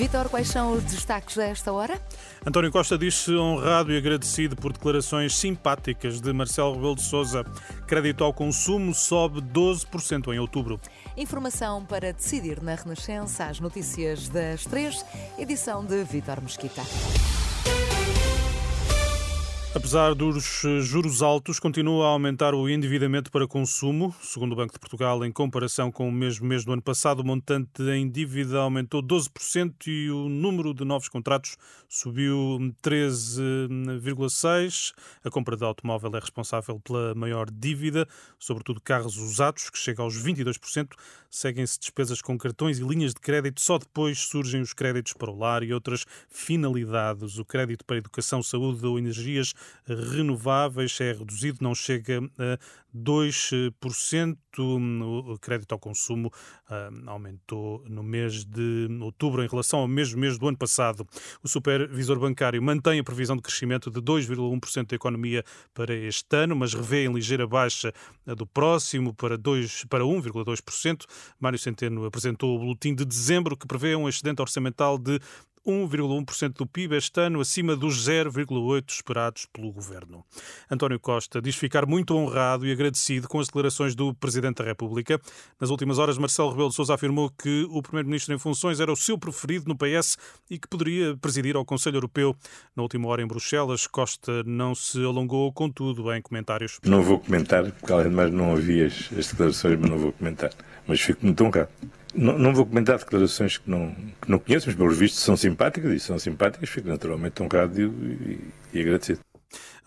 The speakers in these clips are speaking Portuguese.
Vitor, quais são os destaques desta hora? António Costa diz-se honrado e agradecido por declarações simpáticas de Marcelo Rebelo de Sousa. Crédito ao consumo sobe 12% em outubro. Informação para decidir na Renascença, as notícias das três, edição de Vitor Mesquita. Apesar dos eh, juros altos, continua a aumentar o endividamento para consumo. Segundo o Banco de Portugal, em comparação com o mesmo mês do ano passado, o montante em dívida aumentou 12% e o número de novos contratos subiu 13,6%. A compra de automóvel é responsável pela maior dívida, sobretudo carros usados, que chega aos 22%. Seguem-se despesas com cartões e linhas de crédito. Só depois surgem os créditos para o lar e outras finalidades. O crédito para educação, saúde ou energias renováveis é reduzido, não chega a 2%. O crédito ao consumo ah, aumentou no mês de outubro em relação ao mesmo mês do ano passado. O supervisor bancário mantém a previsão de crescimento de 2,1% da economia para este ano, mas revê em ligeira baixa do próximo para, 2, para 1,2%. Mário Centeno apresentou o boletim de dezembro que prevê um excedente orçamental de 1,1% do PIB este ano, acima dos 0,8% esperados pelo governo. António Costa diz ficar muito honrado e agradecido com as declarações do Presidente da República. Nas últimas horas, Marcelo Rebelo de Sousa afirmou que o Primeiro-Ministro em funções era o seu preferido no PS e que poderia presidir ao Conselho Europeu. Na última hora em Bruxelas, Costa não se alongou, contudo, em comentários. Não vou comentar, porque além de mais não ouvi as, declarações, mas não vou comentar. Mas fico muito honrado. Não, não, vou comentar declarações que não, que não conheço, mas pelos vistos são simpáticas e são simpáticas, fico naturalmente honrado e, e, agradecido.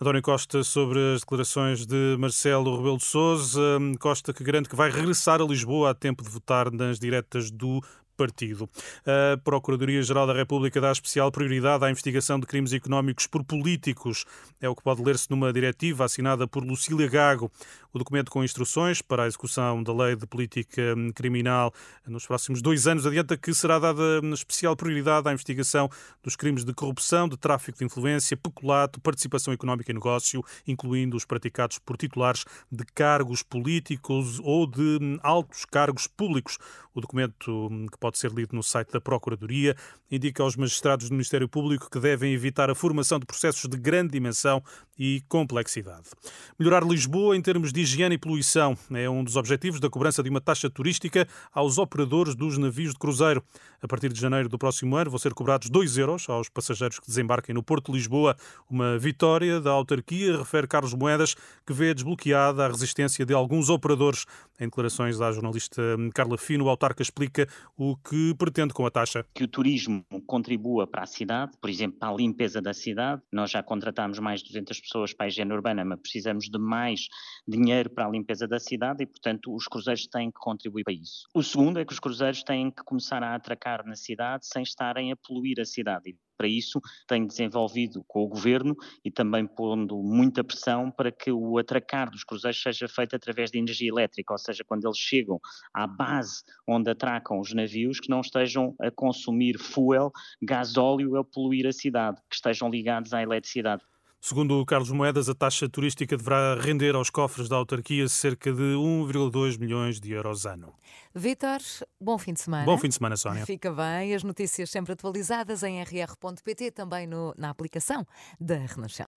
António Costa sobre as declarações de Marcelo Rebelo de Sousa. Costa que garante que vai regressar a Lisboa a tempo de votar nas diretas do partido. A Procuradoria-Geral da República dá especial prioridade à investigação de crimes económicos por políticos. É o que pode ler-se numa diretiva assinada por Lucília Gago. O documento com instruções para a execução da lei de política criminal nos próximos dois anos adianta que será dada especial prioridade à investigação dos crimes de corrupção, de tráfico de influência, peculato, participação económica em negócio, incluindo os praticados por titulares de cargos políticos ou de altos cargos públicos. O documento que pode ser lido no site da Procuradoria, indica aos magistrados do Ministério Público que devem evitar a formação de processos de grande dimensão e complexidade. Melhorar Lisboa em termos de higiene e poluição é um dos objetivos da cobrança de uma taxa turística aos operadores dos navios de cruzeiro. A partir de janeiro do próximo ano vão ser cobrados 2 euros aos passageiros que desembarquem no Porto de Lisboa. Uma vitória da autarquia, refere Carlos Moedas, que vê desbloqueada a resistência de alguns operadores. Em declarações à jornalista Carla Fino, o autarca explica o que pretende com a taxa? Que o turismo contribua para a cidade, por exemplo, para a limpeza da cidade. Nós já contratamos mais de 200 pessoas para a higiene urbana, mas precisamos de mais dinheiro para a limpeza da cidade e, portanto, os cruzeiros têm que contribuir para isso. O segundo é que os cruzeiros têm que começar a atracar na cidade sem estarem a poluir a cidade para isso tem desenvolvido com o governo e também pondo muita pressão para que o atracar dos cruzeiros seja feito através de energia elétrica, ou seja, quando eles chegam à base onde atracam os navios, que não estejam a consumir fuel, gasóleo a poluir a cidade, que estejam ligados à eletricidade. Segundo o Carlos Moedas, a taxa turística deverá render aos cofres da autarquia cerca de 1,2 milhões de euros ano. Vítor, bom fim de semana. Bom fim de semana, Sónia. Fica bem, as notícias sempre atualizadas em rr.pt, também no, na aplicação da Renascença.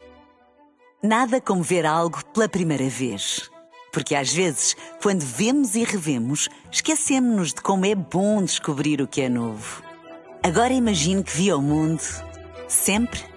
Nada como ver algo pela primeira vez. Porque às vezes, quando vemos e revemos, esquecemos-nos de como é bom descobrir o que é novo. Agora imagine que viu o mundo sempre